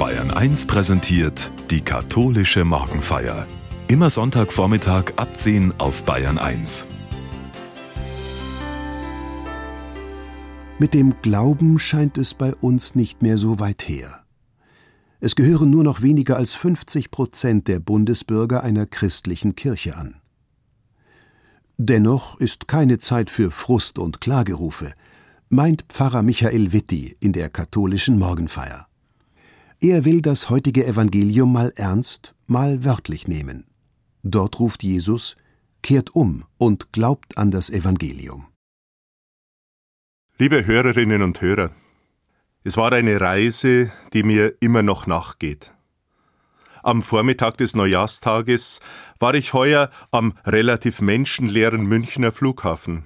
Bayern 1 präsentiert die katholische Morgenfeier. Immer Sonntagvormittag ab 10 auf Bayern 1. Mit dem Glauben scheint es bei uns nicht mehr so weit her. Es gehören nur noch weniger als 50 Prozent der Bundesbürger einer christlichen Kirche an. Dennoch ist keine Zeit für Frust und Klagerufe, meint Pfarrer Michael Witti in der katholischen Morgenfeier. Er will das heutige Evangelium mal ernst, mal wörtlich nehmen. Dort ruft Jesus, kehrt um und glaubt an das Evangelium. Liebe Hörerinnen und Hörer, es war eine Reise, die mir immer noch nachgeht. Am Vormittag des Neujahrstages war ich heuer am relativ menschenleeren Münchner Flughafen.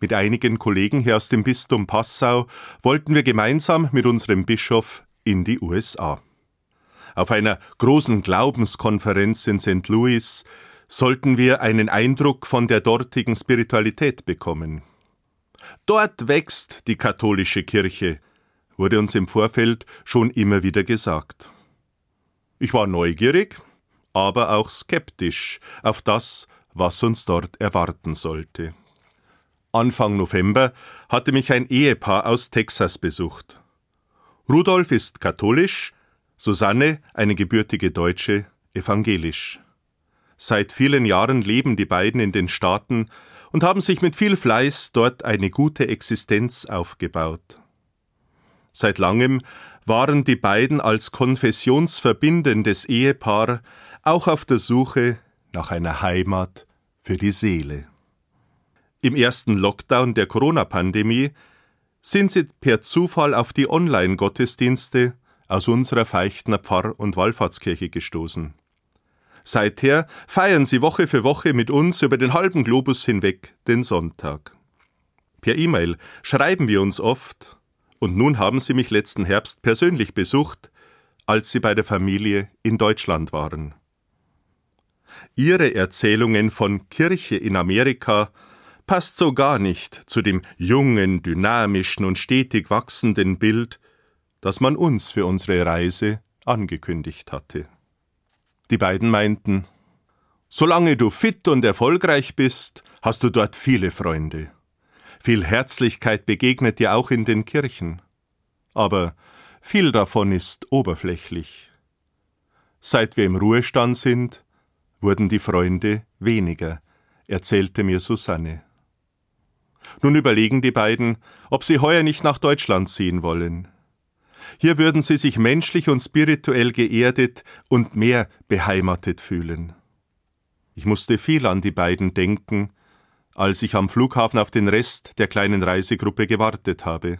Mit einigen Kollegen hier aus dem Bistum Passau wollten wir gemeinsam mit unserem Bischof in die USA. Auf einer großen Glaubenskonferenz in St. Louis sollten wir einen Eindruck von der dortigen Spiritualität bekommen. Dort wächst die katholische Kirche, wurde uns im Vorfeld schon immer wieder gesagt. Ich war neugierig, aber auch skeptisch auf das, was uns dort erwarten sollte. Anfang November hatte mich ein Ehepaar aus Texas besucht. Rudolf ist katholisch, Susanne, eine gebürtige Deutsche, evangelisch. Seit vielen Jahren leben die beiden in den Staaten und haben sich mit viel Fleiß dort eine gute Existenz aufgebaut. Seit langem waren die beiden als konfessionsverbindendes Ehepaar auch auf der Suche nach einer Heimat für die Seele. Im ersten Lockdown der Corona-Pandemie sind sie per Zufall auf die Online-Gottesdienste aus unserer Feichtner Pfarr- und Wallfahrtskirche gestoßen. Seither feiern sie Woche für Woche mit uns über den halben Globus hinweg den Sonntag. Per E-Mail schreiben wir uns oft, und nun haben sie mich letzten Herbst persönlich besucht, als sie bei der Familie in Deutschland waren. Ihre Erzählungen von Kirche in Amerika passt so gar nicht zu dem jungen, dynamischen und stetig wachsenden Bild, das man uns für unsere Reise angekündigt hatte. Die beiden meinten, Solange du fit und erfolgreich bist, hast du dort viele Freunde. Viel Herzlichkeit begegnet dir auch in den Kirchen. Aber viel davon ist oberflächlich. Seit wir im Ruhestand sind, wurden die Freunde weniger, erzählte mir Susanne. Nun überlegen die beiden, ob sie heuer nicht nach Deutschland ziehen wollen. Hier würden sie sich menschlich und spirituell geerdet und mehr beheimatet fühlen. Ich musste viel an die beiden denken, als ich am Flughafen auf den Rest der kleinen Reisegruppe gewartet habe.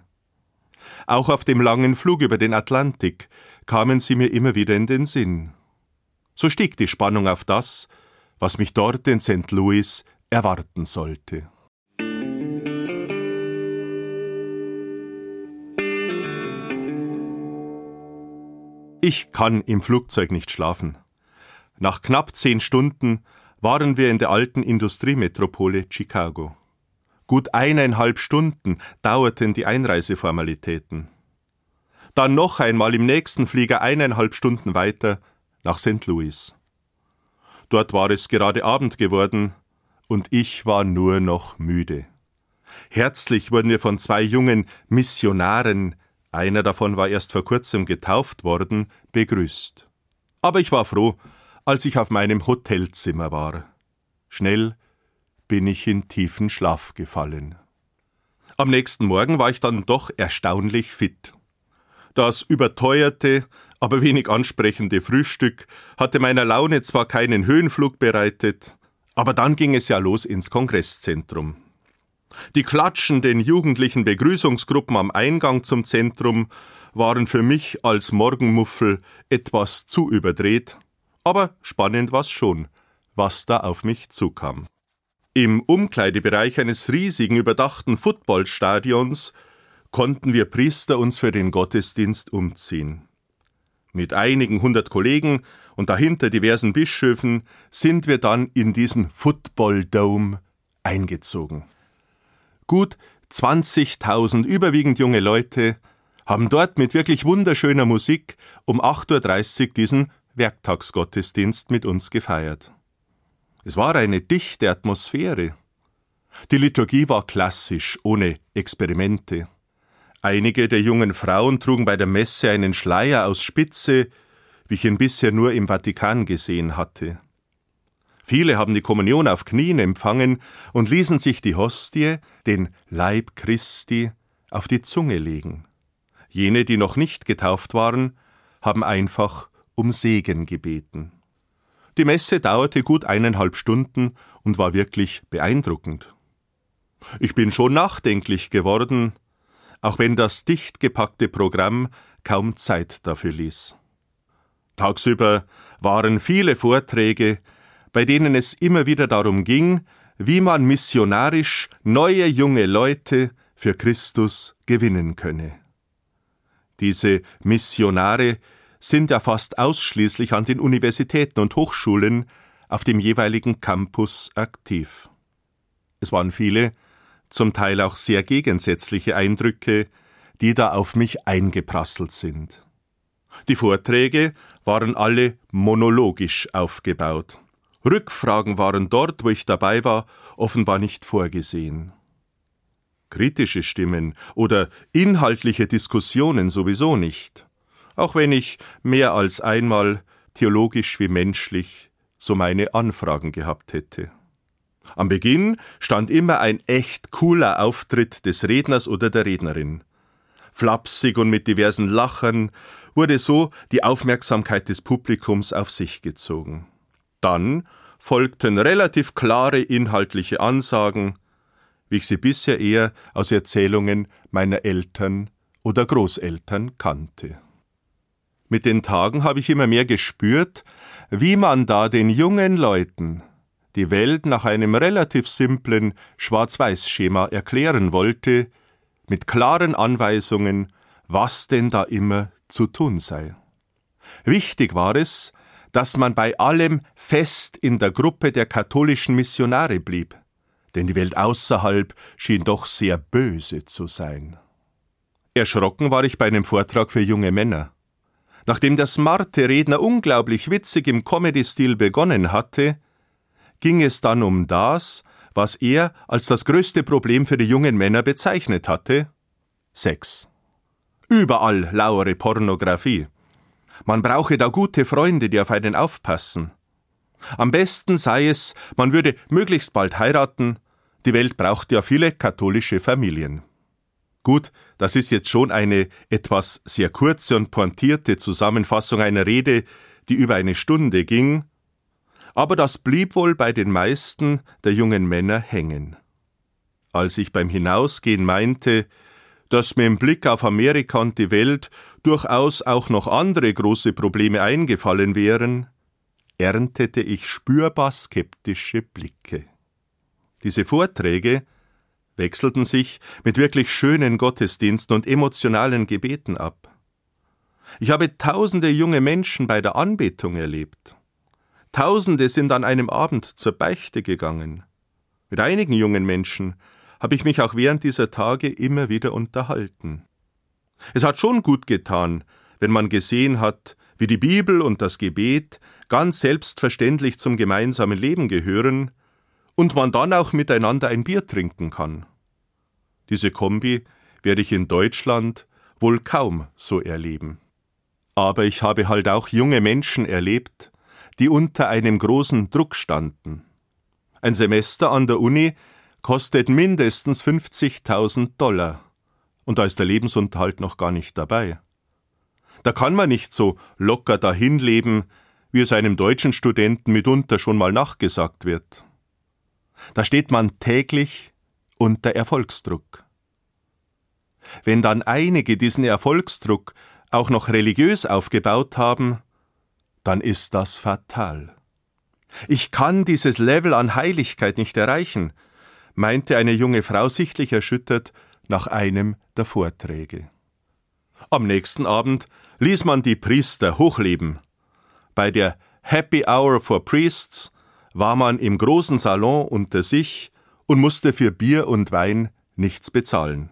Auch auf dem langen Flug über den Atlantik kamen sie mir immer wieder in den Sinn. So stieg die Spannung auf das, was mich dort in St. Louis erwarten sollte. Ich kann im Flugzeug nicht schlafen. Nach knapp zehn Stunden waren wir in der alten Industriemetropole Chicago. Gut eineinhalb Stunden dauerten die Einreiseformalitäten. Dann noch einmal im nächsten Flieger eineinhalb Stunden weiter nach St. Louis. Dort war es gerade Abend geworden und ich war nur noch müde. Herzlich wurden wir von zwei jungen Missionaren einer davon war erst vor kurzem getauft worden, begrüßt. Aber ich war froh, als ich auf meinem Hotelzimmer war. Schnell bin ich in tiefen Schlaf gefallen. Am nächsten Morgen war ich dann doch erstaunlich fit. Das überteuerte, aber wenig ansprechende Frühstück hatte meiner Laune zwar keinen Höhenflug bereitet, aber dann ging es ja los ins Kongresszentrum. Die klatschenden jugendlichen Begrüßungsgruppen am Eingang zum Zentrum waren für mich als Morgenmuffel etwas zu überdreht, aber spannend war's schon, was da auf mich zukam. Im Umkleidebereich eines riesigen überdachten Footballstadions konnten wir Priester uns für den Gottesdienst umziehen. Mit einigen hundert Kollegen und dahinter diversen Bischöfen sind wir dann in diesen Football Dome eingezogen. Gut 20.000 überwiegend junge Leute haben dort mit wirklich wunderschöner Musik um 8.30 Uhr diesen Werktagsgottesdienst mit uns gefeiert. Es war eine dichte Atmosphäre. Die Liturgie war klassisch, ohne Experimente. Einige der jungen Frauen trugen bei der Messe einen Schleier aus Spitze, wie ich ihn bisher nur im Vatikan gesehen hatte. Viele haben die Kommunion auf Knien empfangen und ließen sich die Hostie, den Leib Christi, auf die Zunge legen. Jene, die noch nicht getauft waren, haben einfach um Segen gebeten. Die Messe dauerte gut eineinhalb Stunden und war wirklich beeindruckend. Ich bin schon nachdenklich geworden, auch wenn das dicht gepackte Programm kaum Zeit dafür ließ. Tagsüber waren viele Vorträge, bei denen es immer wieder darum ging, wie man missionarisch neue junge Leute für Christus gewinnen könne. Diese Missionare sind ja fast ausschließlich an den Universitäten und Hochschulen auf dem jeweiligen Campus aktiv. Es waren viele, zum Teil auch sehr gegensätzliche Eindrücke, die da auf mich eingeprasselt sind. Die Vorträge waren alle monologisch aufgebaut. Rückfragen waren dort, wo ich dabei war, offenbar nicht vorgesehen. Kritische Stimmen oder inhaltliche Diskussionen sowieso nicht, auch wenn ich mehr als einmal theologisch wie menschlich so meine Anfragen gehabt hätte. Am Beginn stand immer ein echt cooler Auftritt des Redners oder der Rednerin. Flapsig und mit diversen Lachern wurde so die Aufmerksamkeit des Publikums auf sich gezogen. Dann folgten relativ klare inhaltliche Ansagen, wie ich sie bisher eher aus Erzählungen meiner Eltern oder Großeltern kannte. Mit den Tagen habe ich immer mehr gespürt, wie man da den jungen Leuten die Welt nach einem relativ simplen Schwarz-Weiß-Schema erklären wollte, mit klaren Anweisungen, was denn da immer zu tun sei. Wichtig war es, dass man bei allem fest in der Gruppe der katholischen Missionare blieb, denn die Welt außerhalb schien doch sehr böse zu sein. Erschrocken war ich bei einem Vortrag für junge Männer. Nachdem der smarte Redner unglaublich witzig im Comedy-Stil begonnen hatte, ging es dann um das, was er als das größte Problem für die jungen Männer bezeichnet hatte Sex. Überall lauere Pornografie. Man brauche da gute Freunde, die auf einen aufpassen. Am besten sei es, man würde möglichst bald heiraten, die Welt braucht ja viele katholische Familien. Gut, das ist jetzt schon eine etwas sehr kurze und pointierte Zusammenfassung einer Rede, die über eine Stunde ging, aber das blieb wohl bei den meisten der jungen Männer hängen. Als ich beim Hinausgehen meinte, dass mir im Blick auf Amerika und die Welt durchaus auch noch andere große Probleme eingefallen wären, erntete ich spürbar skeptische Blicke. Diese Vorträge wechselten sich mit wirklich schönen Gottesdiensten und emotionalen Gebeten ab. Ich habe tausende junge Menschen bei der Anbetung erlebt. Tausende sind an einem Abend zur Beichte gegangen. Mit einigen jungen Menschen habe ich mich auch während dieser Tage immer wieder unterhalten. Es hat schon gut getan, wenn man gesehen hat, wie die Bibel und das Gebet ganz selbstverständlich zum gemeinsamen Leben gehören und man dann auch miteinander ein Bier trinken kann. Diese Kombi werde ich in Deutschland wohl kaum so erleben. Aber ich habe halt auch junge Menschen erlebt, die unter einem großen Druck standen. Ein Semester an der Uni kostet mindestens 50.000 Dollar. Und da ist der Lebensunterhalt noch gar nicht dabei. Da kann man nicht so locker dahin leben, wie es einem deutschen Studenten mitunter schon mal nachgesagt wird. Da steht man täglich unter Erfolgsdruck. Wenn dann einige diesen Erfolgsdruck auch noch religiös aufgebaut haben, dann ist das fatal. Ich kann dieses Level an Heiligkeit nicht erreichen, meinte eine junge Frau sichtlich erschüttert nach einem der Vorträge. Am nächsten Abend ließ man die Priester hochleben. Bei der Happy Hour for Priests war man im großen Salon unter sich und musste für Bier und Wein nichts bezahlen.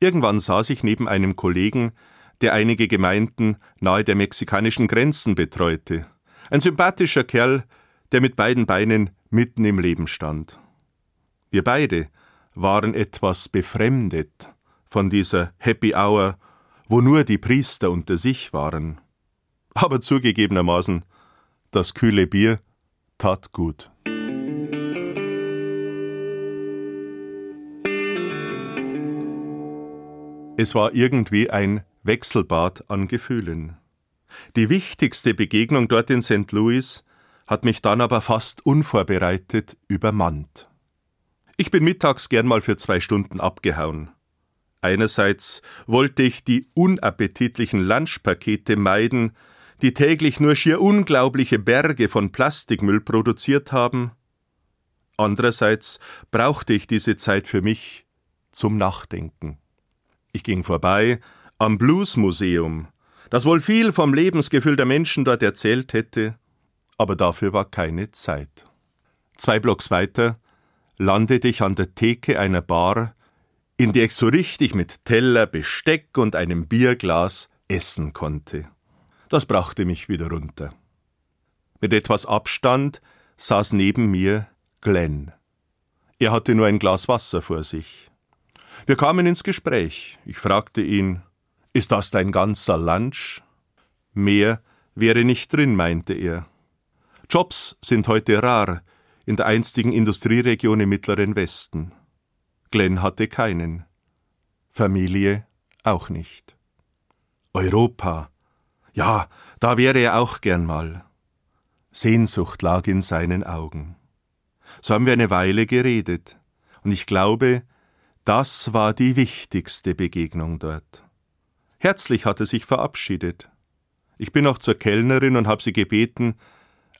Irgendwann saß ich neben einem Kollegen, der einige Gemeinden nahe der mexikanischen Grenzen betreute. Ein sympathischer Kerl, der mit beiden Beinen mitten im Leben stand. Wir beide waren etwas befremdet von dieser Happy Hour, wo nur die Priester unter sich waren. Aber zugegebenermaßen, das kühle Bier tat gut. Es war irgendwie ein Wechselbad an Gefühlen. Die wichtigste Begegnung dort in St. Louis hat mich dann aber fast unvorbereitet übermannt. Ich bin mittags gern mal für zwei Stunden abgehauen. Einerseits wollte ich die unappetitlichen Lunchpakete meiden, die täglich nur schier unglaubliche Berge von Plastikmüll produziert haben. Andererseits brauchte ich diese Zeit für mich zum Nachdenken. Ich ging vorbei am Bluesmuseum, das wohl viel vom Lebensgefühl der Menschen dort erzählt hätte, aber dafür war keine Zeit. Zwei Blocks weiter landete ich an der Theke einer Bar, in der ich so richtig mit Teller, Besteck und einem Bierglas essen konnte. Das brachte mich wieder runter. Mit etwas Abstand saß neben mir Glenn. Er hatte nur ein Glas Wasser vor sich. Wir kamen ins Gespräch. Ich fragte ihn, ist das dein ganzer Lunch? Mehr wäre nicht drin, meinte er. Jobs sind heute rar in der einstigen Industrieregion im mittleren Westen. Glenn hatte keinen. Familie auch nicht. Europa. Ja, da wäre er auch gern mal. Sehnsucht lag in seinen Augen. So haben wir eine Weile geredet, und ich glaube, das war die wichtigste Begegnung dort. Herzlich hat er sich verabschiedet. Ich bin auch zur Kellnerin und habe sie gebeten,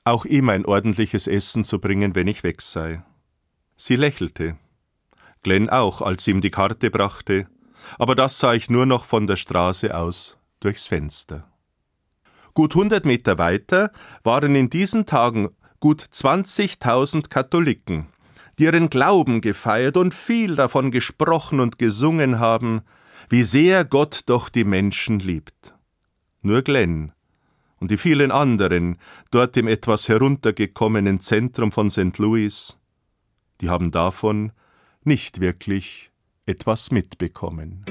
auch ihm ein ordentliches Essen zu bringen, wenn ich weg sei. Sie lächelte. Glenn auch, als sie ihm die Karte brachte, aber das sah ich nur noch von der Straße aus durchs Fenster. Gut hundert Meter weiter waren in diesen Tagen gut 20.000 Katholiken, die ihren Glauben gefeiert und viel davon gesprochen und gesungen haben, wie sehr Gott doch die Menschen liebt. Nur Glenn und die vielen anderen dort im etwas heruntergekommenen Zentrum von St. Louis, die haben davon nicht wirklich etwas mitbekommen.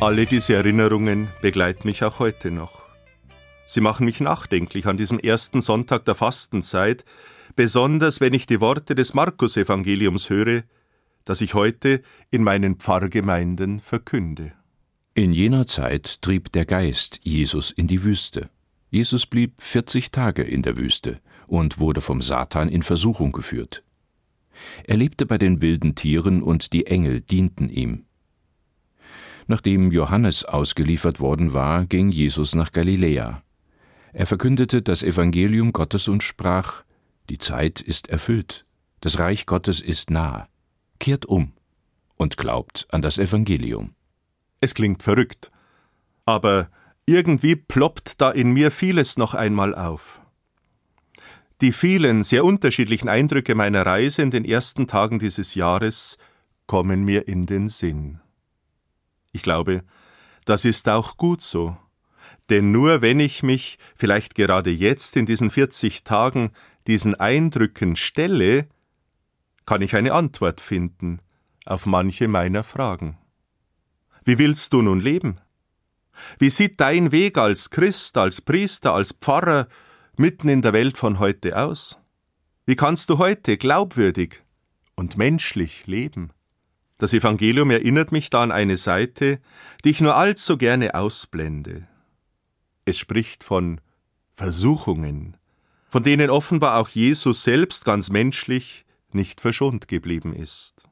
Alle diese Erinnerungen begleiten mich auch heute noch. Sie machen mich nachdenklich an diesem ersten Sonntag der Fastenzeit, besonders wenn ich die Worte des Markus-Evangeliums höre, das ich heute in meinen Pfarrgemeinden verkünde. In jener Zeit trieb der Geist Jesus in die Wüste. Jesus blieb 40 Tage in der Wüste und wurde vom Satan in Versuchung geführt. Er lebte bei den wilden Tieren und die Engel dienten ihm. Nachdem Johannes ausgeliefert worden war, ging Jesus nach Galiläa. Er verkündete das Evangelium Gottes und sprach Die Zeit ist erfüllt, das Reich Gottes ist nah. Kehrt um und glaubt an das Evangelium. Es klingt verrückt, aber irgendwie ploppt da in mir vieles noch einmal auf. Die vielen sehr unterschiedlichen Eindrücke meiner Reise in den ersten Tagen dieses Jahres kommen mir in den Sinn. Ich glaube, das ist auch gut so. Denn nur wenn ich mich, vielleicht gerade jetzt in diesen 40 Tagen, diesen Eindrücken stelle, kann ich eine Antwort finden auf manche meiner Fragen. Wie willst du nun leben? Wie sieht dein Weg als Christ, als Priester, als Pfarrer mitten in der Welt von heute aus? Wie kannst du heute glaubwürdig und menschlich leben? Das Evangelium erinnert mich da an eine Seite, die ich nur allzu gerne ausblende. Es spricht von Versuchungen, von denen offenbar auch Jesus selbst ganz menschlich nicht verschont geblieben ist.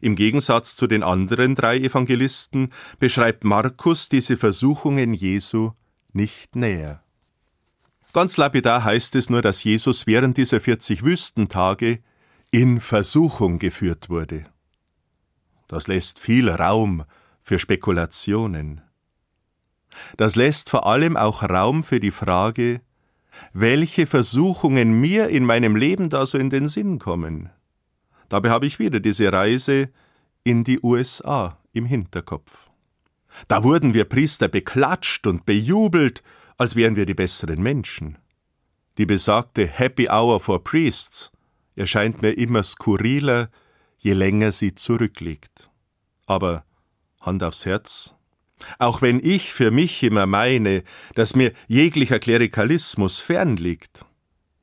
Im Gegensatz zu den anderen drei Evangelisten beschreibt Markus diese Versuchungen Jesu nicht näher. Ganz lapidar heißt es nur, dass Jesus während dieser 40 Wüstentage in Versuchung geführt wurde. Das lässt viel Raum für Spekulationen. Das lässt vor allem auch Raum für die Frage, welche Versuchungen mir in meinem Leben da so in den Sinn kommen. Dabei habe ich wieder diese Reise in die USA im Hinterkopf. Da wurden wir Priester beklatscht und bejubelt, als wären wir die besseren Menschen. Die besagte Happy Hour for Priests erscheint mir immer skurriler, je länger sie zurückliegt. Aber Hand aufs Herz, auch wenn ich für mich immer meine, dass mir jeglicher Klerikalismus fernliegt,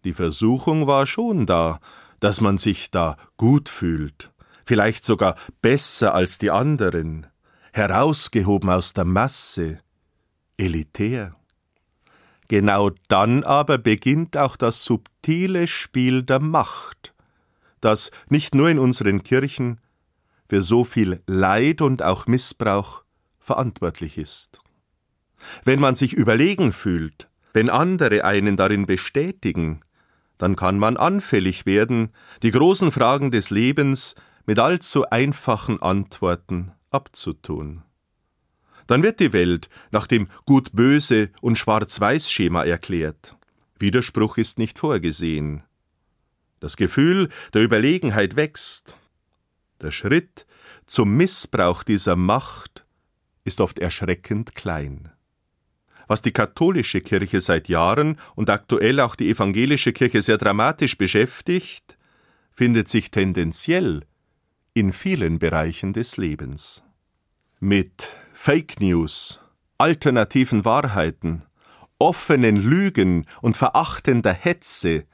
die Versuchung war schon da, dass man sich da gut fühlt, vielleicht sogar besser als die anderen, herausgehoben aus der Masse, elitär. Genau dann aber beginnt auch das subtile Spiel der Macht, das nicht nur in unseren Kirchen für so viel Leid und auch Missbrauch verantwortlich ist. Wenn man sich überlegen fühlt, wenn andere einen darin bestätigen, dann kann man anfällig werden, die großen Fragen des Lebens mit allzu einfachen Antworten abzutun. Dann wird die Welt nach dem Gut-Böse und Schwarz-Weiß-Schema erklärt. Widerspruch ist nicht vorgesehen. Das Gefühl der Überlegenheit wächst. Der Schritt zum Missbrauch dieser Macht ist oft erschreckend klein. Was die katholische Kirche seit Jahren und aktuell auch die evangelische Kirche sehr dramatisch beschäftigt, findet sich tendenziell in vielen Bereichen des Lebens. Mit Fake News, alternativen Wahrheiten, offenen Lügen und verachtender Hetze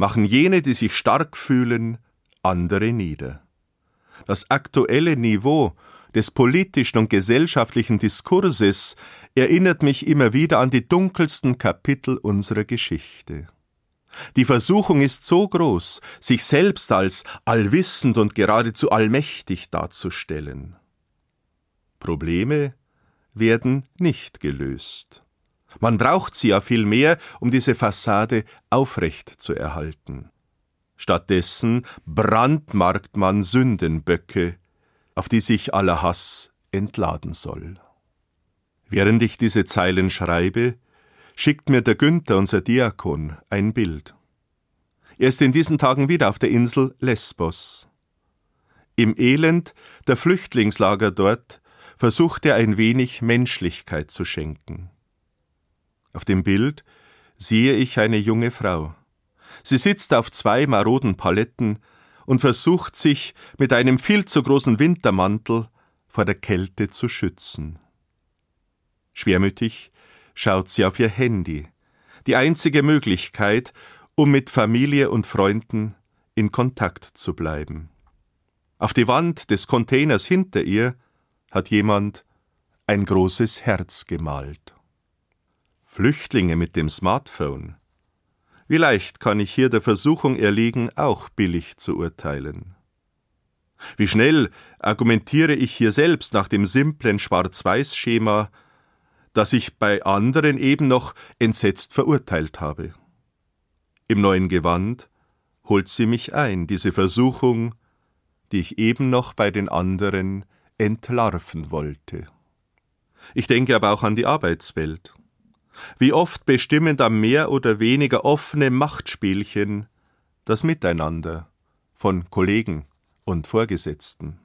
machen jene, die sich stark fühlen, andere nieder. Das aktuelle Niveau des politischen und gesellschaftlichen Diskurses erinnert mich immer wieder an die dunkelsten Kapitel unserer Geschichte. Die Versuchung ist so groß, sich selbst als allwissend und geradezu allmächtig darzustellen. Probleme werden nicht gelöst. Man braucht sie ja vielmehr, um diese Fassade aufrecht zu erhalten. Stattdessen brandmarkt man Sündenböcke, auf die sich aller Hass entladen soll. Während ich diese Zeilen schreibe, schickt mir der Günther, unser Diakon, ein Bild. Er ist in diesen Tagen wieder auf der Insel Lesbos. Im Elend der Flüchtlingslager dort versucht er ein wenig Menschlichkeit zu schenken. Auf dem Bild sehe ich eine junge Frau. Sie sitzt auf zwei maroden Paletten und versucht sich mit einem viel zu großen Wintermantel vor der Kälte zu schützen. Schwermütig schaut sie auf ihr Handy, die einzige Möglichkeit, um mit Familie und Freunden in Kontakt zu bleiben. Auf die Wand des Containers hinter ihr hat jemand ein großes Herz gemalt. Flüchtlinge mit dem Smartphone wie leicht kann ich hier der Versuchung erliegen, auch billig zu urteilen? Wie schnell argumentiere ich hier selbst nach dem simplen Schwarz-Weiß-Schema, das ich bei anderen eben noch entsetzt verurteilt habe. Im neuen Gewand holt sie mich ein, diese Versuchung, die ich eben noch bei den anderen entlarven wollte. Ich denke aber auch an die Arbeitswelt. Wie oft bestimmen da mehr oder weniger offene Machtspielchen das Miteinander von Kollegen und Vorgesetzten.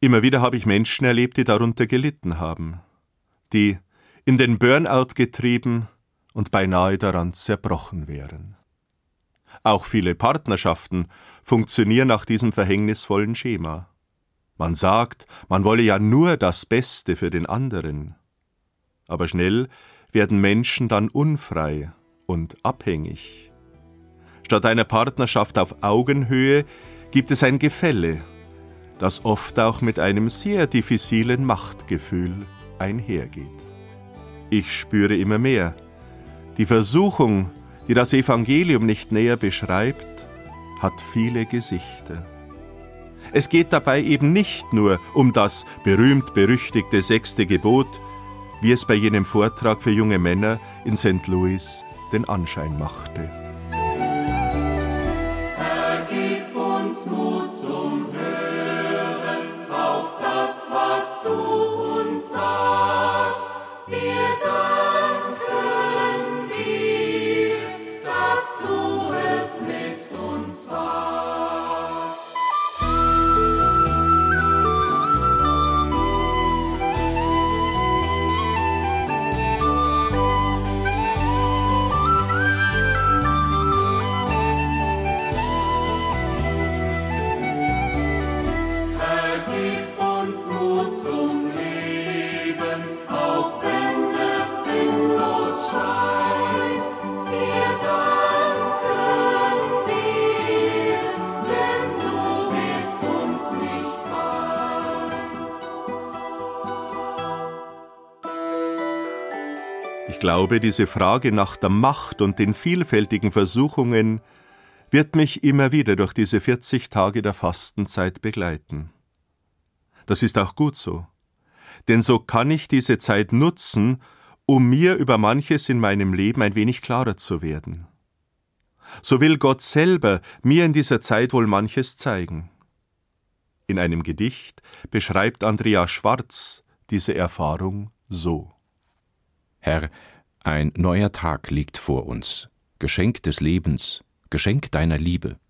Immer wieder habe ich Menschen erlebt, die darunter gelitten haben, die in den Burnout getrieben und beinahe daran zerbrochen wären. Auch viele Partnerschaften funktionieren nach diesem verhängnisvollen Schema. Man sagt, man wolle ja nur das Beste für den anderen. Aber schnell werden Menschen dann unfrei und abhängig. Statt einer Partnerschaft auf Augenhöhe gibt es ein Gefälle, das oft auch mit einem sehr diffizilen Machtgefühl einhergeht. Ich spüre immer mehr, die Versuchung, die das Evangelium nicht näher beschreibt, hat viele Gesichter. Es geht dabei eben nicht nur um das berühmt-berüchtigte sechste Gebot, wie es bei jenem Vortrag für junge Männer in St. Louis den Anschein machte. Herr, gib uns Mut zum Hören auf das, was du uns sagst. Wir Glaube, diese Frage nach der Macht und den vielfältigen Versuchungen wird mich immer wieder durch diese 40 Tage der Fastenzeit begleiten. Das ist auch gut so, denn so kann ich diese Zeit nutzen, um mir über manches in meinem Leben ein wenig klarer zu werden. So will Gott selber mir in dieser Zeit wohl manches zeigen. In einem Gedicht beschreibt Andrea Schwarz diese Erfahrung so. Herr, ein neuer Tag liegt vor uns, Geschenk des Lebens, Geschenk deiner Liebe.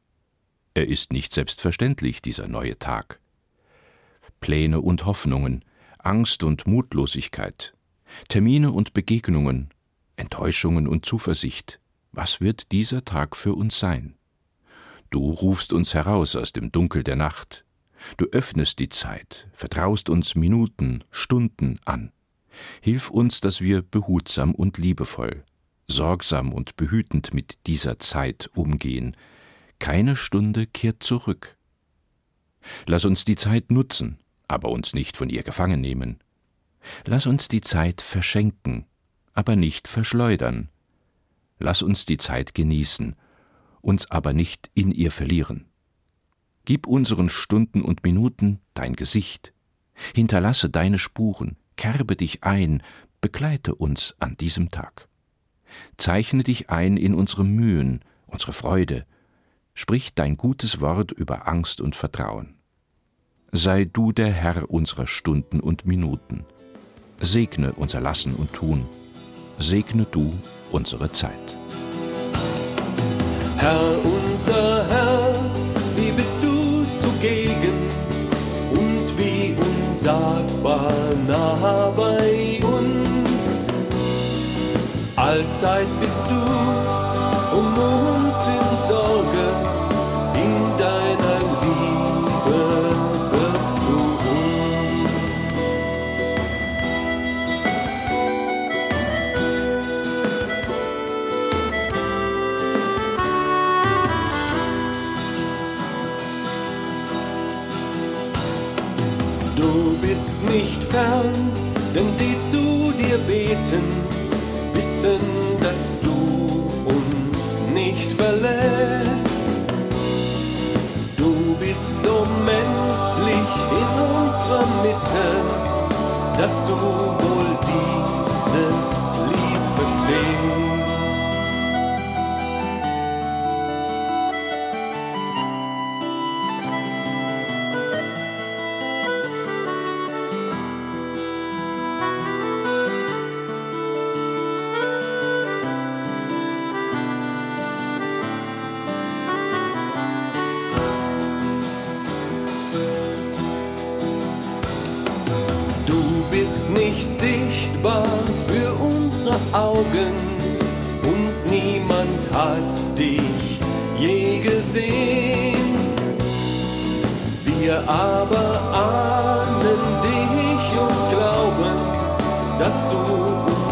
Er ist nicht selbstverständlich, dieser neue Tag. Pläne und Hoffnungen, Angst und Mutlosigkeit, Termine und Begegnungen, Enttäuschungen und Zuversicht. Was wird dieser Tag für uns sein? Du rufst uns heraus aus dem Dunkel der Nacht. Du öffnest die Zeit, vertraust uns Minuten, Stunden an. Hilf uns, dass wir behutsam und liebevoll, sorgsam und behütend mit dieser Zeit umgehen. Keine Stunde kehrt zurück. Lass uns die Zeit nutzen, aber uns nicht von ihr gefangen nehmen. Lass uns die Zeit verschenken, aber nicht verschleudern. Lass uns die Zeit genießen, uns aber nicht in ihr verlieren. Gib unseren Stunden und Minuten dein Gesicht. Hinterlasse deine Spuren, kerbe dich ein, begleite uns an diesem Tag. Zeichne dich ein in unsere Mühen, unsere Freude, sprich dein gutes Wort über Angst und Vertrauen. Sei du der Herr unserer Stunden und Minuten. Segne unser Lassen und Tun. Segne du unsere Zeit. Herr unser Herr, wie bist du zugegen unsagbar nah bei uns. Allzeit bist du beten, wissen, dass du uns nicht verlässt. Du bist so menschlich in unserer Mitte, dass du wohl dieses Lied verstehst.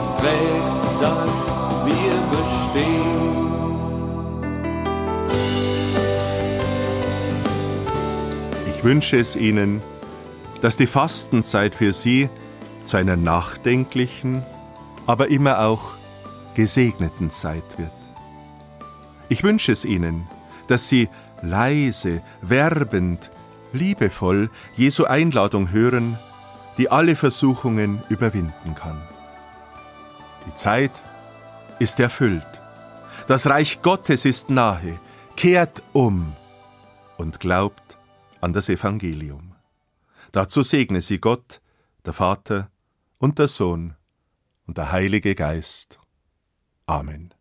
uns trägst, dass wir bestehen. Ich wünsche es Ihnen, dass die Fastenzeit für Sie zu einer nachdenklichen, aber immer auch gesegneten Zeit wird. Ich wünsche es Ihnen, dass Sie leise, werbend, liebevoll Jesu Einladung hören, die alle Versuchungen überwinden kann. Die Zeit ist erfüllt. Das Reich Gottes ist nahe. Kehrt um und glaubt an das Evangelium. Dazu segne sie Gott, der Vater und der Sohn und der Heilige Geist. Amen.